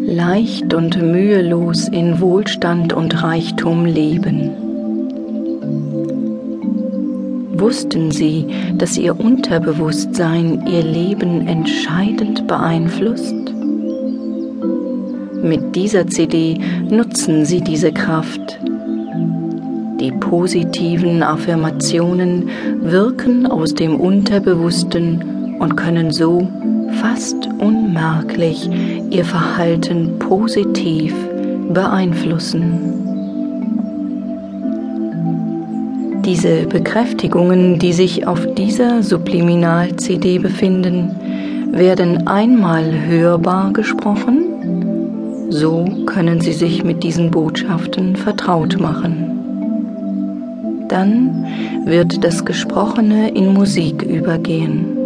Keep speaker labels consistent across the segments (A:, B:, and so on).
A: leicht und mühelos in Wohlstand und Reichtum leben. Wussten Sie, dass Ihr Unterbewusstsein Ihr Leben entscheidend beeinflusst? Mit dieser CD nutzen Sie diese Kraft. Die positiven Affirmationen wirken aus dem Unterbewussten und können so fast unmerklich Ihr Verhalten positiv beeinflussen. Diese Bekräftigungen, die sich auf dieser Subliminal-CD befinden, werden einmal hörbar gesprochen so können Sie sich mit diesen Botschaften vertraut machen. Dann wird das Gesprochene in Musik übergehen.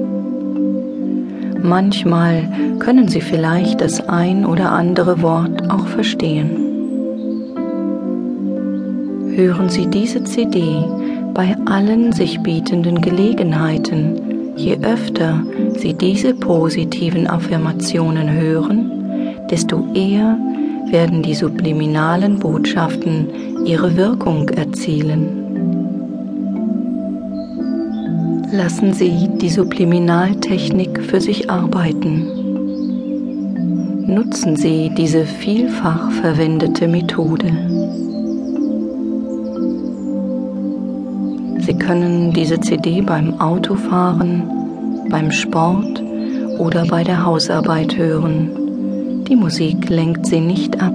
A: Manchmal können Sie vielleicht das ein oder andere Wort auch verstehen. Hören Sie diese CD bei allen sich bietenden Gelegenheiten, je öfter Sie diese positiven Affirmationen hören, desto eher werden die subliminalen Botschaften ihre Wirkung erzielen. Lassen Sie die Subliminaltechnik für sich arbeiten. Nutzen Sie diese vielfach verwendete Methode. Sie können diese CD beim Autofahren, beim Sport oder bei der Hausarbeit hören. Die Musik lenkt sie nicht ab.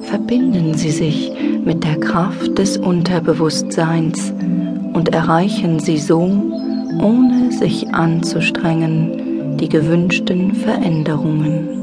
A: Verbinden Sie sich mit der Kraft des Unterbewusstseins und erreichen Sie so, ohne sich anzustrengen, die gewünschten Veränderungen.